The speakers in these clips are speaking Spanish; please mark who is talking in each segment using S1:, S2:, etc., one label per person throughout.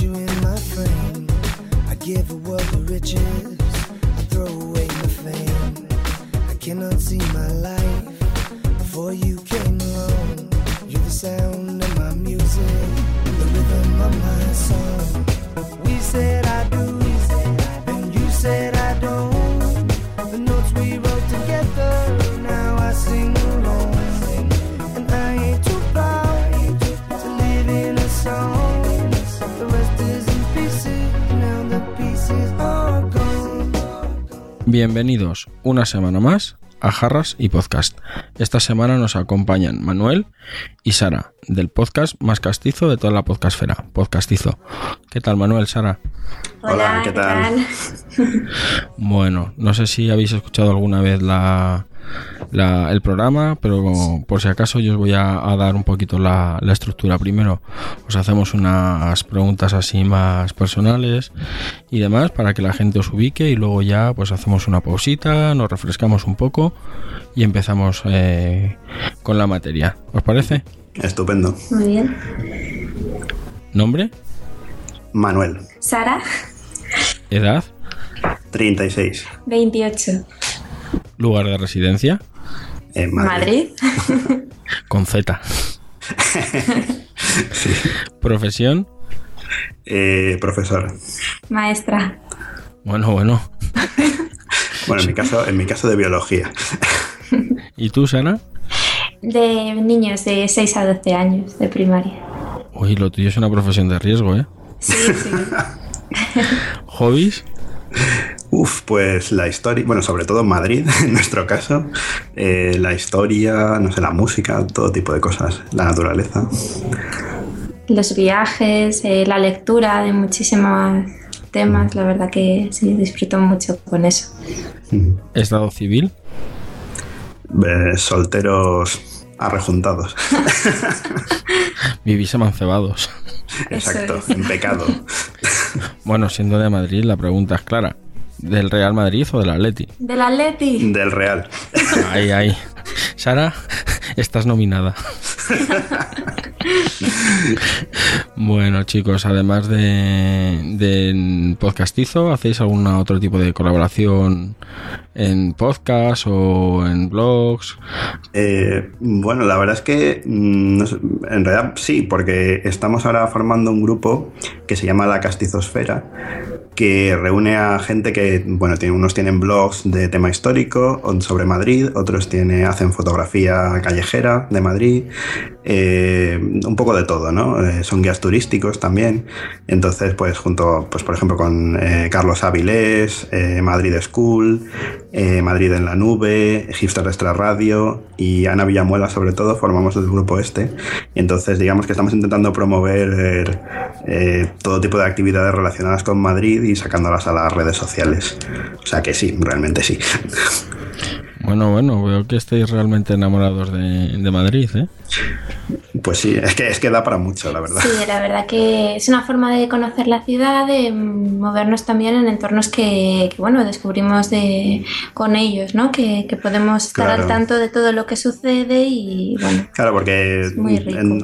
S1: you
S2: Bienvenidos una semana más a Jarras y Podcast. Esta semana nos acompañan Manuel y Sara, del podcast más castizo de toda la podcastfera, Podcastizo. ¿Qué tal Manuel, Sara?
S3: Hola, ¿qué tal?
S2: Bueno, no sé si habéis escuchado alguna vez la, la- el programa, pero por si acaso yo os voy a, a dar un poquito la, la estructura. Primero os hacemos unas preguntas así más personales y demás para que la gente os ubique y luego ya pues hacemos una pausita, nos refrescamos un poco y empezamos eh, con la materia. ¿Os parece?
S3: Estupendo.
S4: Muy bien.
S2: ¿Nombre?
S3: Manuel,
S4: Sara,
S2: ¿Edad?
S3: 36.
S4: 28.
S2: ¿Lugar de residencia?
S3: En Madrid.
S4: Madrid.
S2: Con Z. ¿Profesión?
S3: Eh, profesor.
S4: Maestra.
S2: Bueno, bueno.
S3: Bueno, en mi caso, en mi caso de biología.
S2: ¿Y tú, Sara?
S4: De niños de 6 a 12 años de primaria.
S2: Uy, lo tuyo es una profesión de riesgo, ¿eh?
S4: Sí, sí.
S2: ¿Hobbies?
S3: Uf, pues la historia, bueno, sobre todo en Madrid, en nuestro caso, eh, la historia, no sé, la música, todo tipo de cosas, la naturaleza.
S4: Los viajes, eh, la lectura de muchísimos temas. La verdad que sí, disfruto mucho con eso.
S2: ¿Estado civil?
S3: Eh, solteros arrejuntados.
S2: Vivís amancebados.
S3: Exacto,
S4: es.
S3: en pecado.
S2: Bueno, siendo de Madrid, la pregunta es clara. ¿Del Real Madrid o del Atleti?
S4: Del Atleti.
S3: Del Real.
S2: Ahí, ahí. Sara, estás nominada. Bueno, chicos, además de, de podcastizo, ¿hacéis algún otro tipo de colaboración en podcast o en blogs?
S3: Eh, bueno, la verdad es que mm, no sé, en realidad sí, porque estamos ahora formando un grupo que se llama La Castizosfera, que reúne a gente que, bueno, tiene, unos tienen blogs de tema histórico sobre Madrid, otros tiene, hacen fotografía callejera de Madrid, eh, un poco de todo, ¿no? Eh, son guías turísticos también. Entonces, pues junto, pues por ejemplo, con eh, Carlos Avilés, Madrid School, Madrid en la Nube, Hipster Extra Radio y Ana Villamuela, sobre todo, formamos el grupo este. Entonces, digamos que estamos intentando promover todo tipo de actividades relacionadas con Madrid y sacándolas a las redes sociales. O sea que sí, realmente sí.
S2: Bueno, bueno, veo que estáis realmente enamorados de, de Madrid, ¿eh?
S3: Pues sí, es que, es que da para mucho, la verdad.
S4: Sí, la verdad que es una forma de conocer la ciudad, de movernos también en entornos que, que, bueno, descubrimos de, con ellos, ¿no? Que, que podemos estar
S3: Claro.
S4: al tanto de todo lo que sucede y, bueno,
S3: Claro, porque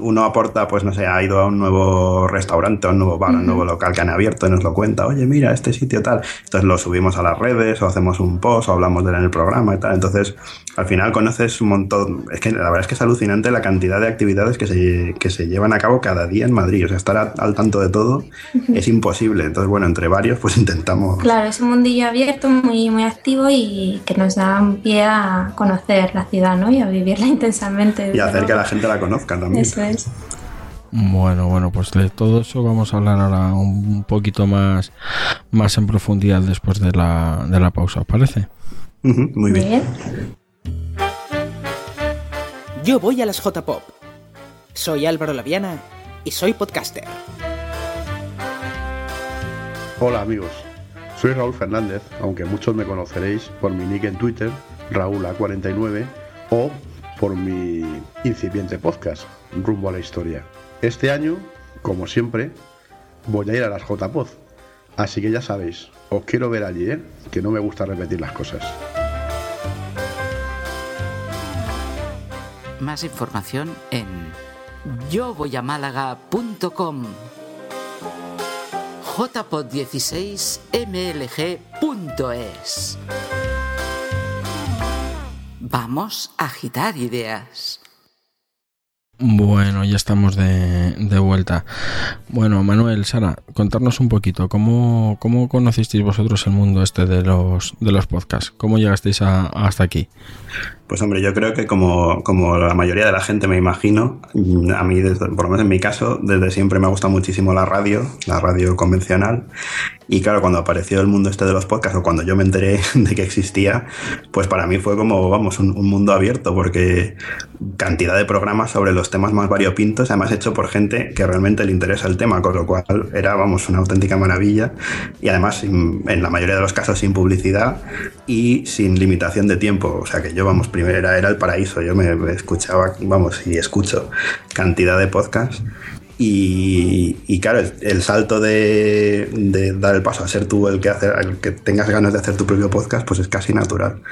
S3: uno aporta, pues no sé, ha ido a un nuevo restaurante, a un nuevo bar, a un nuevo local que han abierto y nos lo cuenta, oye, mira, este sitio tal. Entonces lo subimos a las redes o hacemos un post o hablamos de él en el programa y tal. Entonces, al final conoces un montón. Es que la verdad es que es alucinante la cantidad de actividades que se, que se llevan a cabo cada día en Madrid. O sea, estar a- al tanto de todo es imposible. Entonces, bueno, entre varios, pues intentamos.
S4: claro, es un mundillo abierto, muy, muy activo y que nos da un pie a conocer la ciudad, ¿no? Y a vivirla intensamente.
S3: Y hacer que la gente la conozca también.
S4: Eso es.
S2: Bueno, bueno, pues de todo eso vamos a hablar ahora un poquito más, más en profundidad después de la, de la pausa, ¿os parece?
S3: Muy
S4: Muy
S3: bien.
S4: bien.
S5: Yo voy a las J-Pop. Soy Álvaro Laviana y soy podcaster.
S6: Hola amigos, soy Raúl Fernández, aunque muchos me conoceréis por mi nick en Twitter, Raúl49, o por mi incipiente podcast, Rumbo a la Historia. Este año, como siempre, voy a ir a las JPod, así que ya sabéis, os quiero ver allí, ¿eh? que no me gusta repetir las cosas.
S7: Más información en yovoyamálaga.com. jpod16mlg.es. Vamos a agitar ideas.
S2: Bueno, ya estamos de, de, vuelta. Bueno, Manuel, Sara, contarnos un poquito, ¿cómo, cómo conocisteis vosotros el mundo este de los, de los podcasts? ¿Cómo llegasteis a, hasta aquí?
S3: Pues hombre, yo creo que como, como, la mayoría de la gente me imagino, a mí, desde, por lo menos en mi caso, desde siempre me ha gustado muchísimo la radio, la radio convencional. Y claro, cuando apareció el mundo este de los podcasts o cuando yo me enteré de que existía, pues para mí fue como, vamos, un, un mundo abierto, porque cantidad de programas sobre los temas más variopintos, además hecho por gente que realmente le interesa el tema, con lo cual era, vamos, una auténtica maravilla. Y además, en la mayoría de los casos, sin publicidad y sin limitación de tiempo. O sea que yo, vamos, primero era, el paraíso. Yo me, me escuchaba, vamos, y escucho cantidad de podcasts. Y, y, claro, el, el salto de, de, dar el paso a ser tú el que, hace, el que tengas ganas de hacer tu propio podcast, pues es casi natural.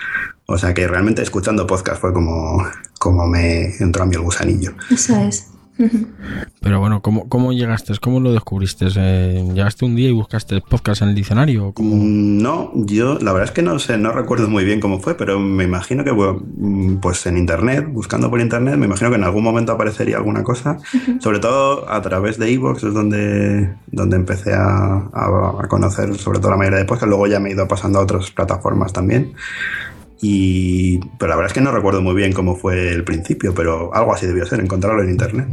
S3: O sea que realmente escuchando podcast fue como, como me entró a mí el gusanillo.
S4: Eso es.
S2: Pero bueno, ¿cómo, cómo llegaste? ¿Cómo lo descubriste? Eh, ¿Llegaste un día y buscaste podcast en el diccionario? ¿Cómo?
S3: No, yo la verdad es que no sé, no recuerdo muy bien cómo fue, pero me imagino que pues en internet, buscando por internet, me imagino que en algún momento aparecería alguna cosa, sobre todo a través de Evox, es donde, donde empecé a, a, a conocer sobre todo la mayoría de podcasts, luego ya me he ido pasando a otras plataformas también. Y, pero la verdad es que no recuerdo muy bien cómo fue el principio, pero algo así debió ser, encontrarlo en internet.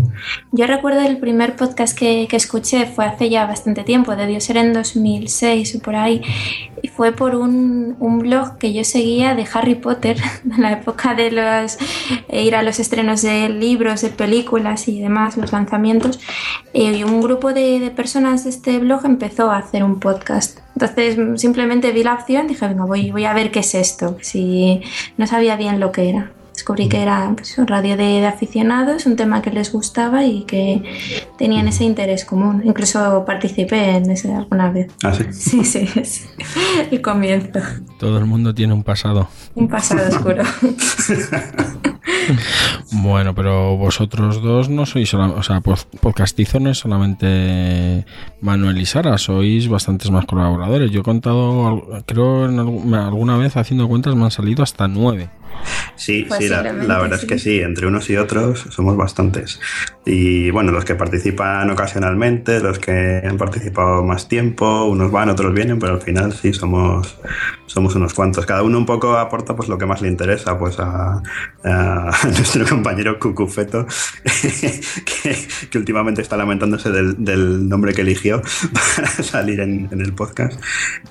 S4: Yo recuerdo el primer podcast que, que escuché, fue hace ya bastante tiempo, debió ser en 2006 o por ahí, y fue por un, un blog que yo seguía de Harry Potter, en la época de los eh, ir a los estrenos de libros, de películas y demás, los lanzamientos, eh, y un grupo de, de personas de este blog empezó a hacer un podcast. Entonces simplemente vi la opción y dije, venga, voy, voy a ver qué es esto. Si no sabía bien lo que era. Descubrí que era pues, un radio de, de, aficionados, un tema que les gustaba y que tenían ese interés común. Incluso participé en ese alguna vez.
S3: ¿Ah, sí?
S4: Sí, sí, es el comienzo.
S2: Todo el mundo tiene un pasado.
S4: Un pasado oscuro.
S2: Bueno, pero vosotros dos no sois, o sea, podcastizo no es solamente Manuel y Sara, sois bastantes más colaboradores. Yo he contado, creo en alguna vez haciendo cuentas me han salido hasta nueve.
S3: Sí, sí, la, la, verdad sí. es que sí, entre unos y otros somos bastantes. Y bueno, los que participan ocasionalmente, los que han participado más tiempo, unos van, otros vienen, pero al final sí somos, somos unos cuantos. Cada uno un poco aporta pues lo que más le interesa pues a, a nuestro compañero Cucufeto, que, que, últimamente está lamentándose del, del, nombre que eligió para salir en, en el podcast.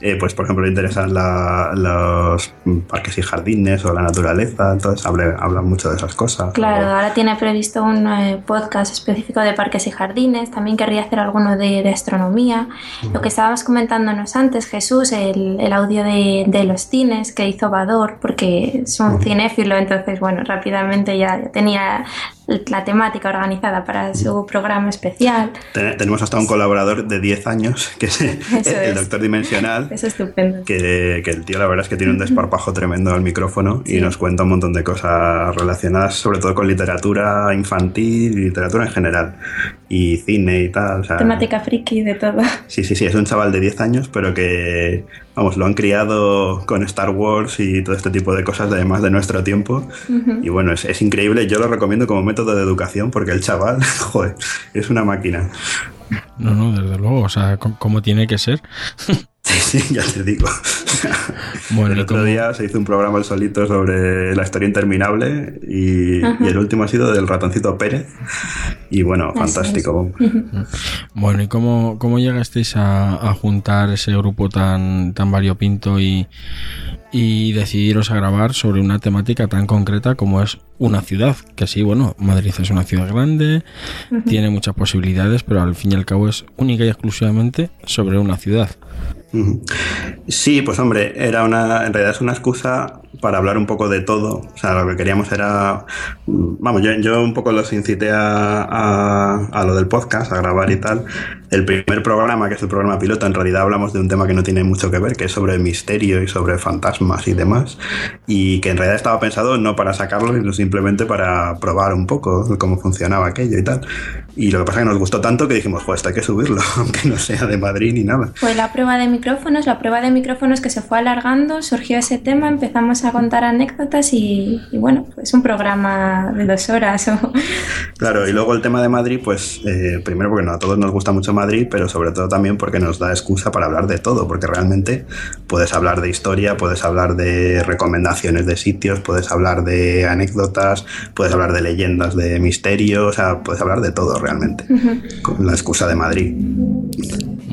S3: Eh, pues por ejemplo le interesan la, los parques y jardines o la naturaleza, entonces habla, habla mucho de esas cosas.
S4: Claro, o... ahora tiene previsto un eh, podcast específico de parques y jardines, también querría hacer alguno de, de astronomía. Uh -huh. Lo que estábamos comentándonos antes, Jesús, el, el audio de, de, los cines que hizo Vador, porque es un cinéfilo, entonces, bueno, rápidamente ya tenía la temática organizada para su programa especial.
S3: Ten tenemos hasta un colaborador de 10 años, que es el,
S4: es.
S3: doctor dimensional.
S4: Es estupendo.
S3: Que, que, el tío, la verdad es que tiene un desparpajo tremendo al micrófono sí. y nos cuenta un montón de cosas relacionadas, sobre todo con literatura infantil y literatura en general. Y cine y tal. O sea,
S4: Temática friki de todo.
S3: Sí, sí, sí, es un chaval de 10 años, pero que, vamos, lo han criado con Star Wars y todo este tipo de cosas, además de nuestro tiempo. Uh -huh. Y bueno, es, es increíble. Yo lo recomiendo como método de educación porque el chaval, joder, es una máquina.
S2: No, no, desde luego, o sea, ¿cómo tiene que ser?
S3: Sí, sí, ya te digo. Bueno, el otro día se hizo un programa el solito sobre la historia interminable y, y, el último ha sido del ratoncito Pérez. Y bueno, Así fantástico.
S2: Es. Bueno, ¿y cómo, cómo llegasteis a, a, juntar ese grupo tan, tan variopinto y, y decidiros a grabar sobre una temática tan concreta como es una ciudad? Que sí, bueno, Madrid es una ciudad grande, uh -huh. tiene muchas posibilidades, pero al fin y al cabo es única y exclusivamente sobre una ciudad.
S3: Sí, pues hombre, era una, en realidad es una excusa para hablar un poco de todo. O sea, lo que queríamos era, vamos, yo, yo un poco los incité a, a, a, lo del podcast, a grabar y tal, el primer programa, que es el programa piloto, en realidad hablamos de un tema que no tiene mucho que ver, que es sobre misterio y sobre fantasmas y demás, y que en realidad estaba pensado no para sacarlo, sino simplemente para probar un poco cómo funcionaba aquello y tal. Y lo que pasa es que nos gustó tanto que dijimos, pues hay que subirlo, aunque no sea de Madrid ni nada.
S4: Fue la prueba de micrófonos, la prueba de micrófonos que se fue alargando, surgió ese tema, empezamos a contar anécdotas y, y bueno, pues un programa de dos horas. O...
S3: Claro, y luego el tema de Madrid, pues eh, primero porque no, a todos nos gusta mucho Madrid, pero sobre todo también porque nos da excusa para hablar de todo, porque realmente puedes hablar de historia, puedes hablar de recomendaciones de sitios, puedes hablar de anécdotas, puedes hablar de leyendas de misterio, o sea, puedes hablar de todo realmente, con la excusa de Madrid.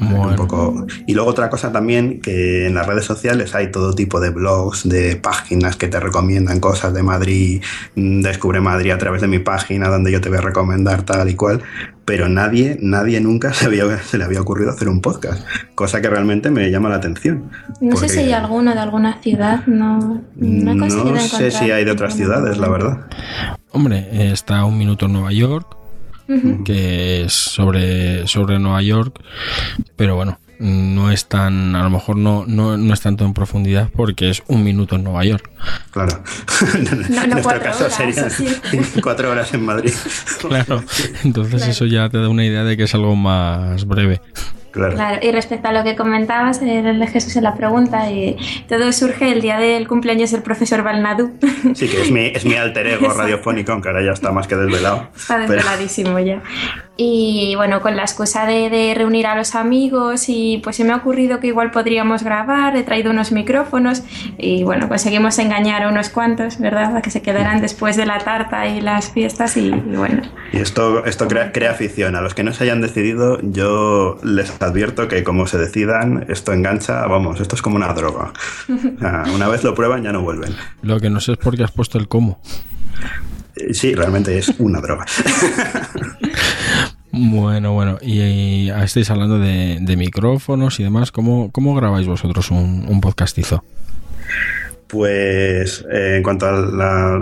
S3: Un poco. Y luego otra cosa también, que en las redes sociales hay todo tipo de blogs, de páginas que te recomiendan cosas de Madrid, mm, descubre Madrid a través de mi página donde yo te voy a recomendar tal y cual, pero nadie, nadie nunca se, había, se le había ocurrido hacer un podcast, cosa que realmente me llama la atención.
S4: No sé si hay alguno de alguna ciudad, no, no, he conseguido
S3: no sé si hay de otras ciudades, la verdad.
S2: Hombre, eh, está Un Minuto en Nueva York, que es sobre, sobre Nueva York, pero bueno, no es tan, a lo mejor no, no, no es tanto en profundidad porque es un minuto en Nueva York.
S3: Claro.
S4: No,
S3: en nuestro
S4: cuatro
S3: caso
S4: horas,
S3: serían
S4: así.
S3: cuatro horas en Madrid.
S2: Claro, entonces eso ya te da una idea de que es algo más breve.
S3: Claro.
S4: Claro, y respecto a lo que comentabas, el de Jesús en la pregunta, y todo surge el día del cumpleaños del profesor Balnadú.
S3: Sí, que es mi, es mi alter ego
S4: Exacto.
S3: radiofónico, aunque ahora ya está más que desvelado.
S4: Está
S3: Pero-
S4: desveladísimo ya. Y bueno, con la excusa de, de reunir a los amigos y pues se me ha ocurrido que igual podríamos grabar, he traído unos micrófonos y bueno, conseguimos engañar a unos cuantos, ¿verdad? A que se quedaran después de la tarta y las fiestas y, y bueno.
S3: Y esto, esto crea, crea afición. A los que no se hayan decidido, yo les advierto que como se decidan, esto engancha, vamos, esto es como una droga. O sea, una vez lo prueban, ya no vuelven.
S2: Lo que no sé es por qué has puesto el cómo.
S3: Eh, Sí, realmente es una droga.
S2: Bueno, bueno, y, y estáis hablando de, de micrófonos y demás. ¿Cómo, cómo grabáis vosotros un, un podcastizo?
S3: Pues eh, en cuanto al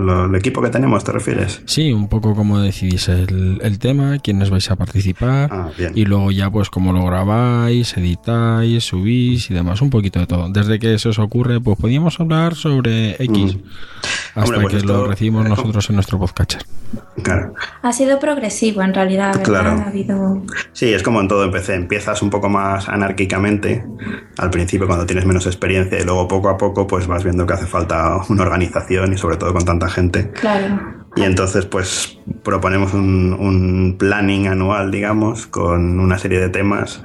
S3: lo- equipo que tenemos, ¿te refieres?
S2: Sí, un poco cómo decidís el, el tema, quiénes vais a participar
S3: Ah, bien.
S2: y luego ya pues cómo lo grabáis, editáis, subís y demás, un poquito de todo. Desde que se os ocurre, pues podíamos hablar sobre X
S3: Mm.
S2: hasta
S3: Hombre, pues
S2: que lo
S3: esto-
S2: recibimos nosotros en nuestro podcatcher.
S3: Claro.
S4: Ha sido progresivo en realidad, ¿verdad?
S3: Claro.
S4: Ha habido...
S3: Sí, es como en todo empecé. Empiezas un poco más anárquicamente al principio cuando tienes menos experiencia y luego poco a poco pues vas viendo que hace falta una organización y sobre todo con tanta gente.
S4: Claro.
S3: Y entonces pues proponemos un, un planning anual, digamos, con una serie de temas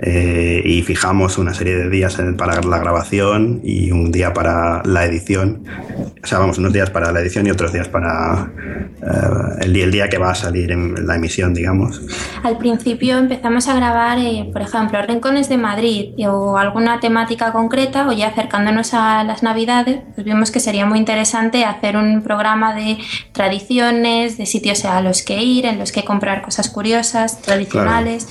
S3: eh, y fijamos una serie de días para la grabación y un día para la edición. O sea, vamos, unos días para la edición y otros días para eh, el, el día que va a salir en la emisión, digamos.
S4: Al principio empezamos a grabar, eh, por ejemplo, rincones de Madrid o alguna temática concreta, o ya acercándonos a las Navidades, pues vimos que sería muy interesante hacer un programa de tradiciones, de sitios a los que ir, en los que comprar cosas curiosas, tradicionales.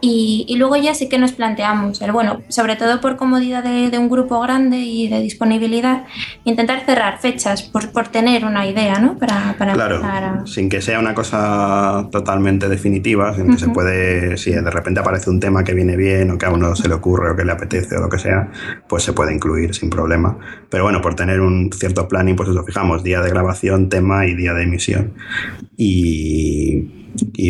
S4: Y, y luego ya sí que nos planteamos, el, bueno, sobre todo por comodidad de, de un grupo grande y de disponibilidad, intentar cerrar fechas por, por tener una idea, ¿no? Para, para
S3: Claro,
S4: a...
S3: sin que sea una cosa totalmente definitiva, sin que se puede, si de repente aparece un tema que viene bien o que a uno se le ocurre o que le apetece o lo que sea, pues se puede incluir sin problema. Pero bueno, por tener un cierto planning, pues eso, fijamos día de grabación, tema y día de emisión. Y,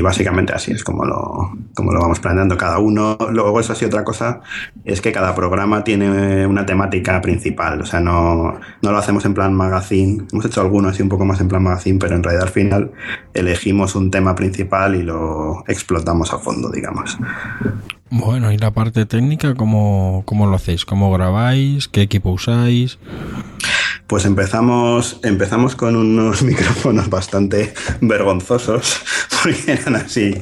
S3: básicamente así es como lo, como lo vamos planeando cada uno. Luego eso sí, otra cosa es que cada programa tiene una temática principal, o sea, no, no lo hacemos en plan magazine. Hemos hecho algunos así un poco más en plan magazine, pero en realidad al final elegimos un tema principal y lo explotamos a fondo, digamos.
S2: Bueno, y la parte técnica, ¿cómo, cómo lo hacéis? ¿Cómo grabáis? ¿Qué equipo usáis?
S3: Pues empezamos, empezamos con unos micrófonos bastante vergonzosos, porque eran así,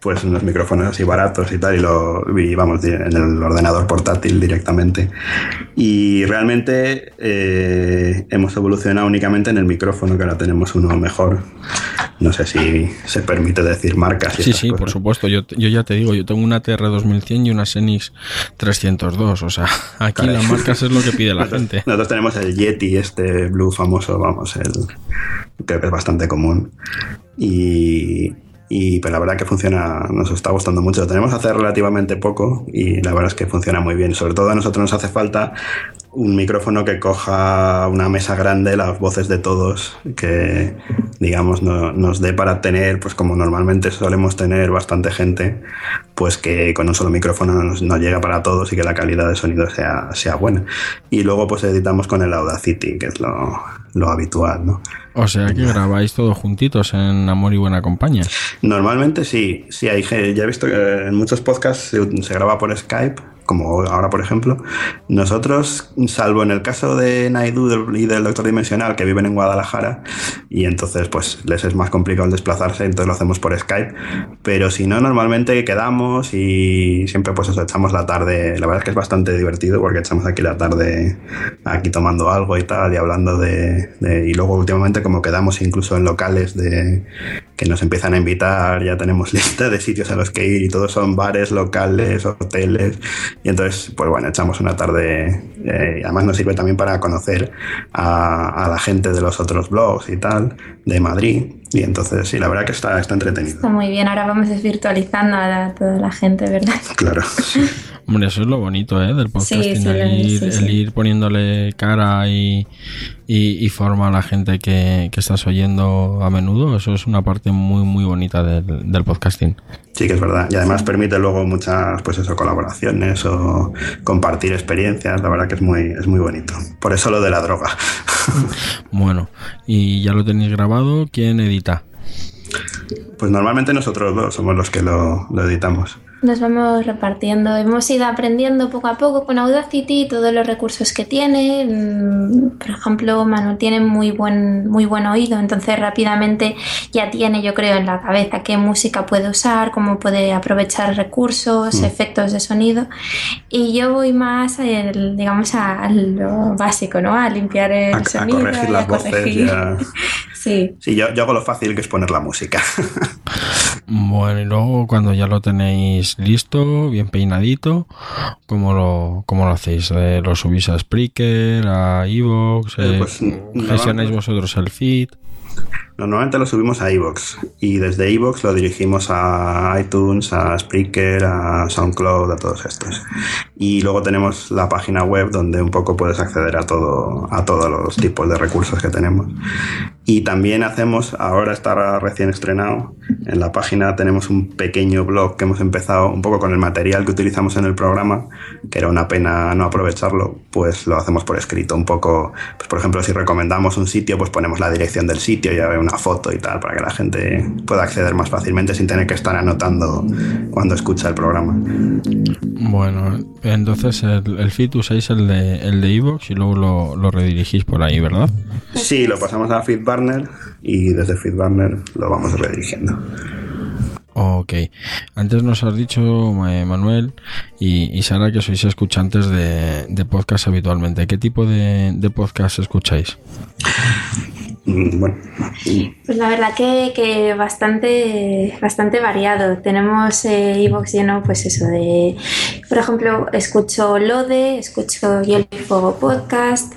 S3: pues unos micrófonos así baratos y tal, y lo y vamos en el ordenador portátil directamente. Y realmente eh, hemos evolucionado únicamente en el micrófono, que ahora tenemos uno mejor. No sé si se permite decir marcas. y
S2: Sí, sí, por supuesto. Yo, yo ya te digo, yo tengo una TR2100 y una Xenix 302. O sea, aquí las marcas es lo que pide la
S3: nosotros,
S2: gente.
S3: nosotros tenemos el Yeti, este blue famoso, vamos, el que es bastante común. Y, Y pero la verdad que funciona, nos está gustando mucho. Lo tenemos hace relativamente poco y la verdad es que funciona muy bien. Sobre todo a nosotros nos hace falta un micrófono que coja una mesa grande, las voces de todos, que digamos no- nos dé para tener, pues como normalmente solemos tener bastante gente, pues que con un solo micrófono nos, nos llega para todos y que la calidad de sonido sea, sea buena. Y luego pues editamos con el Audacity, que es lo, lo habitual, ¿no?
S2: O sea que grabáis todos juntitos en Amor y Buena Compañía.
S3: Normalmente sí, sí hay ya he visto que en muchos podcasts se, se graba por Skype, como ahora por ejemplo. Nosotros, salvo en el caso de Naidu y del Doctor Dimensional, que viven en Guadalajara, y entonces pues les es más complicado el desplazarse, entonces lo hacemos por Skype. Pero si no, normalmente quedamos y siempre pues echamos la tarde. La verdad es que es bastante divertido porque echamos aquí la tarde aquí tomando algo y tal y hablando de- y luego últimamente como quedamos incluso en locales de que nos empiezan a invitar, ya tenemos lista de sitios a los que ir y todos son bares, locales, hoteles. Y entonces, pues bueno, echamos una tarde. eh, y además nos sirve también para conocer a, a la gente de los otros blogs y tal, de Madrid. Y entonces, sí, la verdad que está, está entretenido.
S4: Está muy bien, ahora vamos desvirtualizando a toda la gente, ¿verdad?
S3: Claro.
S2: Hombre, eso es lo bonito, ¿eh? Del podcasting,
S4: sí,
S2: el,
S4: lo-
S2: ir,
S4: sí,
S2: el
S4: sí.
S2: ir poniéndole cara y, y, y forma a la gente que, que estás oyendo a menudo. Eso es una parte muy, muy bonita del, del podcasting.
S3: Sí que es verdad. Y además permite luego muchas, pues eso, colaboraciones o compartir experiencias. La verdad que es muy, es muy bonito. Por eso lo de la droga.
S2: Bueno, y ya lo tenéis grabado. ¿Quién edita?
S3: Pues normalmente nosotros dos somos los que lo, lo editamos.
S4: Nos vamos repartiendo. Hemos ido aprendiendo poco a poco con Audacity todos los recursos que tiene. Mm, Por ejemplo, Manu tiene muy buen, muy buen oído, entonces rápidamente ya tiene, yo creo, en la cabeza qué música puede usar, cómo puede aprovechar recursos,
S3: Mm.
S4: efectos de sonido. Y yo voy más, el- digamos, a, a lo básico, ¿no? A limpiar el
S3: A, a
S4: sonido.
S3: corregir
S4: y a
S3: las voces.
S4: corregir. Sí.
S3: Sí, yo, yo hago lo fácil que es poner la música.
S2: Bueno, y luego cuando ya lo tenéis listo, bien peinadito, ¿cómo lo, cómo lo hacéis? Eh, ¿Lo subís a Spreaker, a Evox?
S3: Eh, pues,
S2: ¿Gestionáis vosotros el feed?
S3: Normalmente lo subimos a iVoox y desde iVoox lo dirigimos a iTunes, a Spreaker, a SoundCloud, a todos estos. Y luego tenemos la página web donde un poco puedes acceder a todo, a todos los tipos de recursos que tenemos. Y también hacemos, ahora está recién estrenado, en la página tenemos un pequeño blog que hemos empezado un poco con el material que utilizamos en el programa, que era una pena no aprovecharlo, pues lo hacemos por escrito, un poco, pues por ejemplo, si recomendamos un sitio, pues ponemos la dirección del sitio y ya ve una foto y tal, para que la gente pueda acceder más fácilmente sin tener que estar anotando cuando escucha el programa.
S2: Bueno, entonces el, el feed usáis el de el de Evox y luego lo, lo redirigís por ahí, ¿verdad?
S3: Sí, lo pasamos a FeedBurner y desde FeedBurner lo vamos redirigiendo.
S2: Ok. Antes nos has dicho, Manuel y, y Sara, que sois escuchantes de, de podcast habitualmente. ¿Qué tipo de, de podcast escucháis?
S3: Mm, Bueno,
S4: Pues la verdad que, que bastante, bastante variado. Tenemos Evox lleno, pues eso, de. Por ejemplo, escucho Lode, escucho Hielo y Fuego Podcast,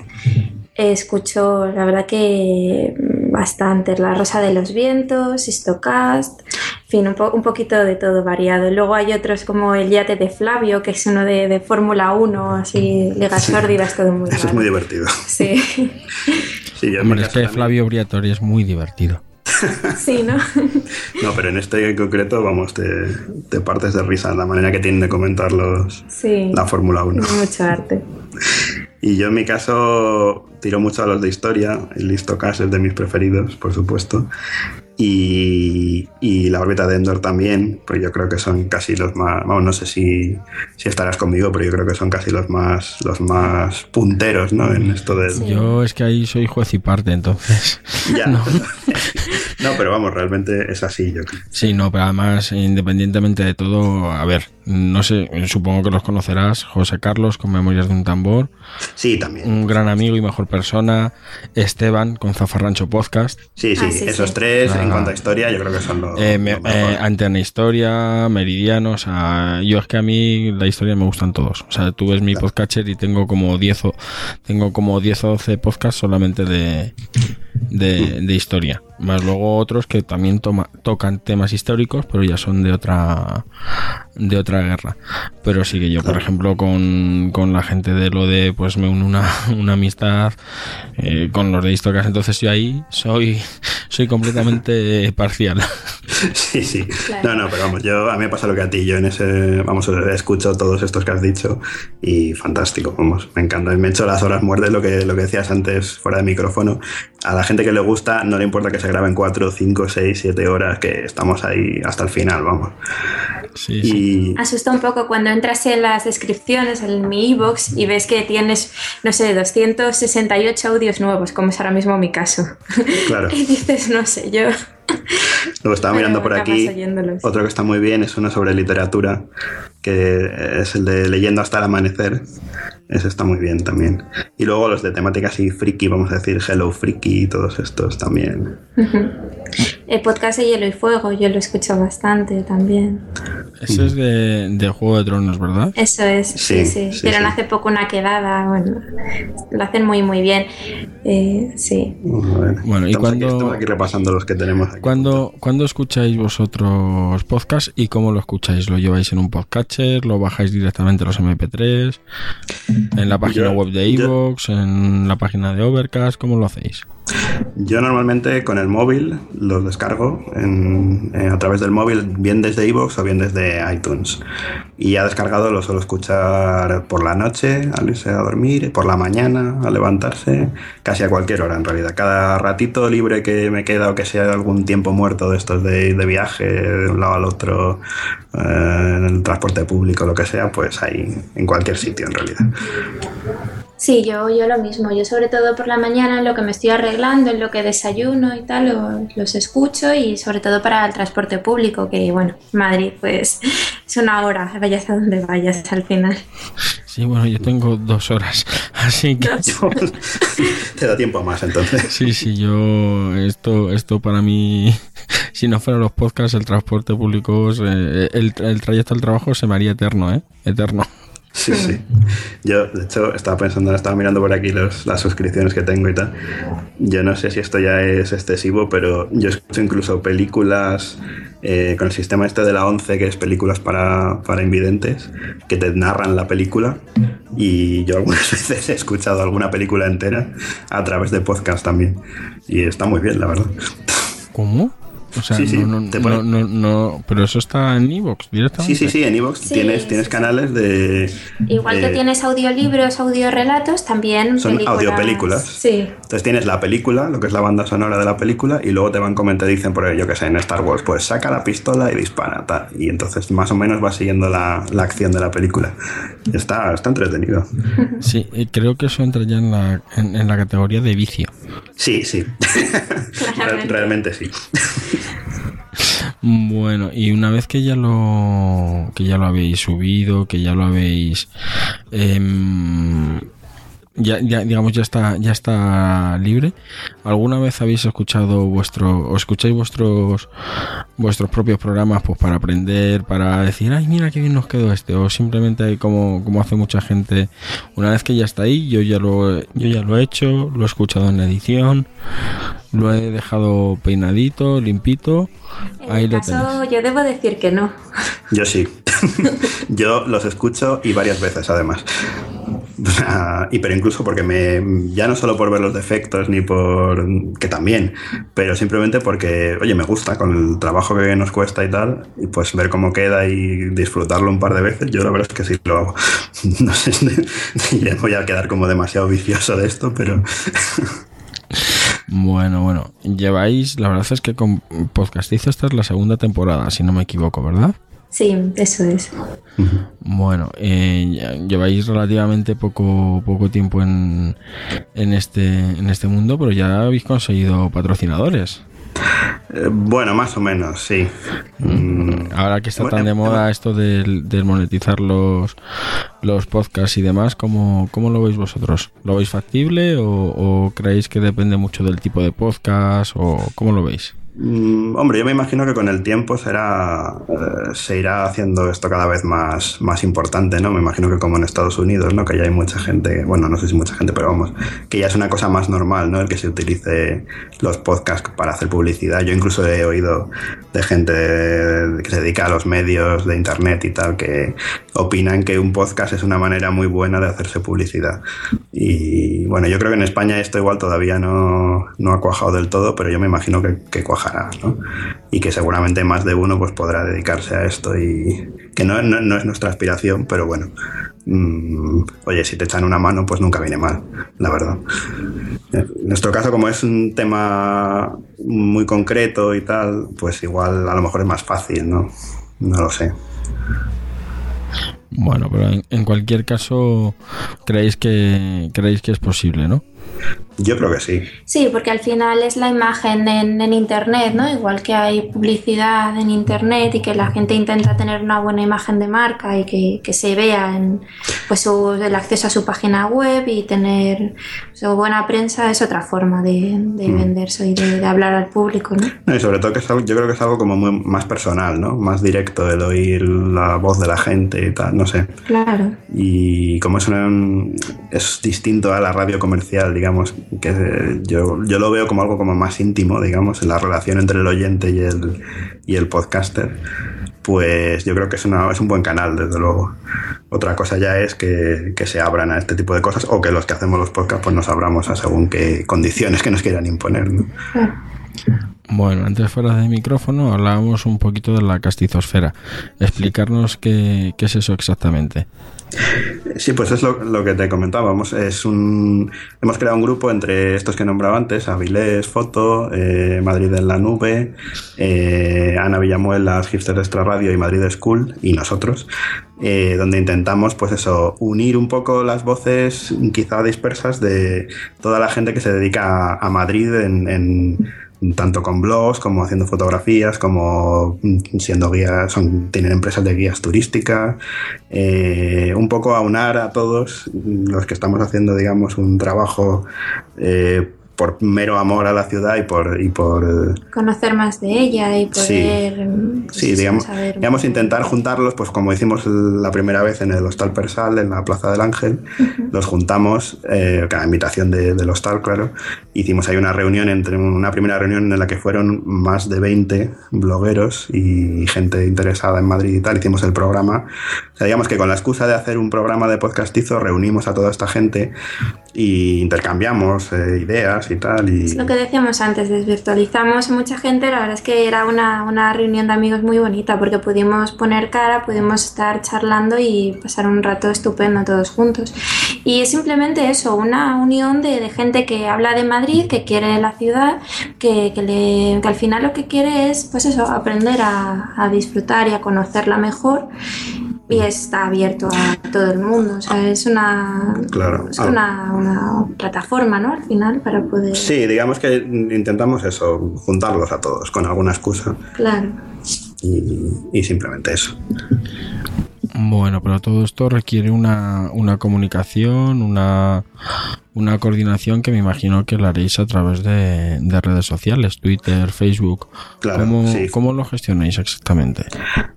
S4: escucho, la verdad que mm, bastante, La Rosa de los Vientos, Histocast, en fin, un, po- un poquito de todo variado. Luego hay otros como el Yate de Flavio, que es uno de, de Fórmula 1, así, ligas sórdidas, todo muy
S3: eso es muy divertido.
S4: Sí,
S3: Sí, yo
S2: Hombre, es
S3: caso
S2: que
S3: también-
S2: Flavio Briatore es muy divertido.
S4: sí, ¿no?
S3: No, pero en este en concreto, vamos, te, te partes de risa la manera que tienen de comentar los,
S4: Sí.
S3: la Fórmula 1.
S4: Tiene mucho arte.
S3: Y yo en mi caso tiro mucho a los de historia, el Listocast es de mis preferidos, por supuesto. Y, y la órbita de Endor también, pues yo creo que son casi los más, vamos, no sé si, si estarás conmigo, pero yo creo que son casi los más, los más punteros, ¿no? En esto del...
S2: Yo es que ahí soy juez y parte, entonces.
S3: Ya.
S2: No.
S3: No, pero vamos, realmente es así, yo creo.
S2: Sí, no, pero además, independientemente de todo, a ver, no sé, supongo que los conocerás, José Carlos con Memorias de un Tambor,
S3: Sí, también.
S2: un gran amigo y mejor persona, Esteban con Zafarrancho Podcast,
S3: Sí, sí,
S4: Ah, sí,
S3: esos
S4: sí.
S3: tres en cuanto a historia yo creo que son los...
S2: eh, me-
S3: los
S2: eh, Antena Historia, Meridiano, o sea, yo es que a mí la historia me gustan todos, o sea, tú ves mi podcatcher y tengo como 10 o, tengo como 10 o 12 podcasts solamente de, de, de historia. Más luego otros que también toma- tocan temas históricos, pero ya son de otra de otra guerra. Pero sí que yo, por ejemplo, con, con la gente de lo de, pues me uno una, una amistad eh, con los de historias, entonces yo ahí soy, soy completamente parcial.
S3: Sí, sí.
S4: Claro.
S3: No, no, pero vamos, yo a mí me pasa lo que a ti. Yo en ese, vamos, escucho todos estos que has dicho y fantástico, vamos, me encanta. Me he hecho las horas muertes, lo que, lo que decías antes fuera de micrófono. A la gente que le gusta, no le importa que se graben 4, 5, 6, 7 horas, que estamos ahí hasta el final, vamos.
S2: Sí, sí.
S3: Y
S4: Asusta un poco cuando entras en las descripciones en mi iBox y ves que tienes, no sé, 268 audios nuevos, como es ahora mismo mi caso.
S3: claro.
S4: Y dices, no sé, yo.
S3: Luego estaba mirando por aquí. Otro que está muy bien es uno sobre literatura, que es el de Leyendo hasta el amanecer. Ese está muy bien también. Y luego los de temática así friki, vamos a decir Hello Friki y todos estos también.
S4: El podcast de Hielo y Fuego, yo lo escucho bastante también.
S2: Ese es de, de Juego de Tronos, ¿verdad?
S4: Eso es, sí,
S3: Sí,
S4: sí.
S3: sí,
S4: Hicieron
S3: sí.
S4: hace poco una quedada, bueno, lo hacen muy, muy bien. Eh, sí.
S2: Bueno, ¿y
S3: estamos, aquí,
S2: cuándo-
S3: estamos aquí repasando los que tenemos aquí.
S2: ¿Cuándo, ¿Cuándo escucháis vosotros podcasts y cómo lo escucháis? ¿Lo lleváis en un podcatcher? ¿Lo bajáis directamente a los MP3? ¿En la página
S3: Yo-
S2: web de iVoox? ¿En la página de Overcast? ¿Cómo lo hacéis?
S3: Yo normalmente con el móvil los descargo eh, a través del móvil, bien desde iVoox o bien desde iTunes. Y ya descargado lo suelo escuchar por la noche al irse a dormir, por la mañana al levantarse, casi a cualquier hora en realidad. Cada ratito libre que me queda o que sea algún tiempo muerto de estos de, de viaje de un lado al otro, eh, en el transporte público, lo que sea, pues ahí en cualquier sitio en realidad.
S4: Sí, yo, yo lo mismo. Yo sobre todo por la mañana en lo que me estoy arreglando, en lo que desayuno y tal, lo- los escucho y sobre todo para el transporte público, que bueno, Madrid pues es una hora, vayas a donde vayas al final.
S2: Sí, bueno, yo tengo dos horas, así que...
S3: Te da tiempo más entonces.
S2: Sí, sí, yo... Esto, esto para mí... Si no fueran los podcasts, el transporte público, eh, el, el trayecto al trabajo se me haría eterno, ¿eh? Eterno.
S3: Sí, sí. Yo, de hecho, estaba pensando, estaba mirando por aquí los- las suscripciones que tengo y tal. Yo no sé si esto ya es excesivo, pero yo escucho incluso películas eh, con el sistema este de la 11, que es películas para, para invidentes, que te narran la película. Y yo algunas veces he escuchado alguna película entera a través de podcast también. Y está muy bien, la verdad.
S2: ¿Cómo? O sea,
S3: Sí, sí,
S2: no, no,
S3: te pone-
S2: no, no, no- pero eso está en Evox directamente.
S3: Sí, sí, sí, en Evox
S4: Sí,
S3: tienes, tienes
S4: sí,
S3: canales de...
S4: Igual que tienes audiolibros, audiorelatos, también
S3: Son
S4: películas.
S3: audiopelículas.
S4: Sí.
S3: Entonces tienes la película, lo que es la banda sonora de la película, y luego te van comentando, dicen, por yo que sé, en Star Wars, pues saca la pistola y dispara, tal. Y entonces más o menos vas siguiendo la, la acción de la película. Está, está entretenido.
S2: Sí, eh, creo que eso entra ya en la, en, en la categoría de vicio.
S3: Sí, sí. Realmente sí.
S2: Bueno, y una vez que ya lo que ya lo habéis subido, que ya lo habéis em, ya, ya digamos ya está ya está libre. ¿Alguna vez habéis escuchado vuestro o escucháis vuestros vuestros propios programas pues para aprender, para decir, "Ay, mira qué bien nos quedó este" o simplemente como como hace mucha gente, una vez que ya está ahí, yo ya lo yo ya lo he hecho, lo he escuchado en la edición, lo he dejado peinadito, limpito.
S4: En
S2: Ahí lo
S4: caso, yo debo decir que no.
S3: Yo sí. Yo los escucho y varias veces además. Y pero incluso porque me ya no solo por ver los defectos ni por que también, pero simplemente porque oye me gusta con el trabajo que nos cuesta y tal y pues ver cómo queda y disfrutarlo un par de veces. Yo la verdad es que sí lo hago. No sé ya voy a quedar como demasiado vicioso de esto, pero
S2: Bueno, bueno, lleváis, la verdad es que con Podcastizo esta es la segunda temporada, si no me equivoco, ¿verdad?
S4: Sí, eso es.
S2: Bueno, eh, ya- lleváis relativamente poco poco tiempo en, en este en este mundo, pero ya habéis conseguido patrocinadores.
S3: eh, bueno, más o menos, sí. Mm,
S2: Ahora que está
S3: Bueno,
S2: tan de moda esto del, del monetizar los, los podcasts y demás, ¿cómo, ¿cómo lo veis vosotros? ¿Lo veis factible o, o creéis que depende mucho del tipo de podcast o cómo lo veis?
S3: Mm, hombre, yo me imagino que con el tiempo será, eh, se irá haciendo esto cada vez más, más importante, ¿no? Me imagino que como en Estados Unidos, ¿no? Que ya hay mucha gente, bueno, no sé si mucha gente, pero vamos, que ya es una cosa más normal, ¿no? El que se utilice los podcasts para hacer publicidad. Yo incluso he oído de gente que se dedica a los medios de internet y tal, que opinan que un podcast es una manera muy buena de hacerse publicidad. Y bueno, yo creo que en España esto igual todavía no, no ha cuajado del todo, pero yo me imagino que, que Y que seguramente más de uno pues podrá dedicarse a esto y que no, no, no es nuestra aspiración, pero bueno, mm, oye, si te echan una mano, pues nunca viene mal, la verdad. En nuestro caso, como es un tema muy concreto y tal, pues igual a lo mejor es más fácil, ¿no? No lo sé.
S2: Bueno, pero en cualquier caso, creéis que creéis que es posible, ¿no?
S3: Yo creo que sí.
S4: Sí, porque al final es la imagen en, en, Internet, ¿no? Igual que hay publicidad en Internet y que la gente intenta tener una buena imagen de marca y que, que se vea en, pues, su, el acceso a su página web y tener su buena prensa es otra forma de, de mm. venderse y de, de, hablar al público, ¿no?
S3: no y sobre todo que es algo, yo creo que es algo como muy más personal, ¿no? Más directo, el oír la voz de la gente y tal, no sé.
S4: Claro.
S3: Y como es, una, es distinto a la radio comercial, digamos, que yo, yo lo veo como algo como más íntimo, digamos, en la relación entre el oyente y el, y el podcaster, pues yo creo que es, una, es un buen canal, desde luego. Otra cosa ya es que, que, se abran a este tipo de cosas o que los que hacemos los podcasts pues nos abramos a según qué condiciones que nos quieran imponer. ¿no?
S2: Bueno, antes fuera de micrófono hablábamos un poquito de la castizosfera. Explicarnos qué, qué es eso exactamente.
S3: Sí, pues es lo, que te comentábamos. Es un, hemos creado un grupo entre estos que he nombrado antes, Avilés, Foto, eh, Madrid en la Nube, eh, Ana Villamuel, las Hipster Extra Radio y Madrid School y nosotros, eh, donde intentamos, pues eso, unir un poco las voces quizá dispersas de toda la gente que se dedica a, Madrid en tanto con blogs como haciendo fotografías, como siendo guías, tienen empresas de guías turísticas, eh, un poco aunar a todos los que estamos haciendo, digamos, un trabajo eh, por mero amor a la ciudad y por y por
S4: conocer más de ella y poder
S3: sí, sí digamos, digamos intentar juntarlos pues como hicimos la primera vez en el hostal Persal en la Plaza del Ángel uh -huh. los juntamos eh, invitación de, del hostal claro. Hicimos ahí una reunión entre una primera reunión en la que fueron más de 20 blogueros y gente interesada en Madrid y tal. Hicimos el programa. O sea, digamos que con la excusa de hacer un programa de podcastizo reunimos a toda esta gente y intercambiamos eh, ideas y tal. Y...
S4: Es lo que decíamos antes, desvirtualizamos mucha gente, la verdad es que era una, una, reunión de amigos muy bonita porque pudimos poner cara, pudimos estar charlando y pasar un rato estupendo todos juntos. Y es simplemente eso, una unión de, de gente que habla de Madrid, que quiere la ciudad, que, que, le, que al final lo que quiere es, pues eso, aprender a, a disfrutar y a conocerla mejor y está abierto a todo el mundo. O sea, es una,
S3: claro.
S4: es una, una, plataforma, ¿no? Al final, para poder.
S3: Sí, digamos que intentamos eso, juntarlos a todos con alguna excusa.
S4: Claro.
S3: Y, y simplemente eso.
S2: Bueno, pero todo esto requiere una, una comunicación, una, una, coordinación que me imagino que la haréis a través de, de redes sociales, Twitter, Facebook.
S3: Claro,
S2: ¿Cómo,
S3: sí.
S2: ¿Cómo, lo gestionáis exactamente?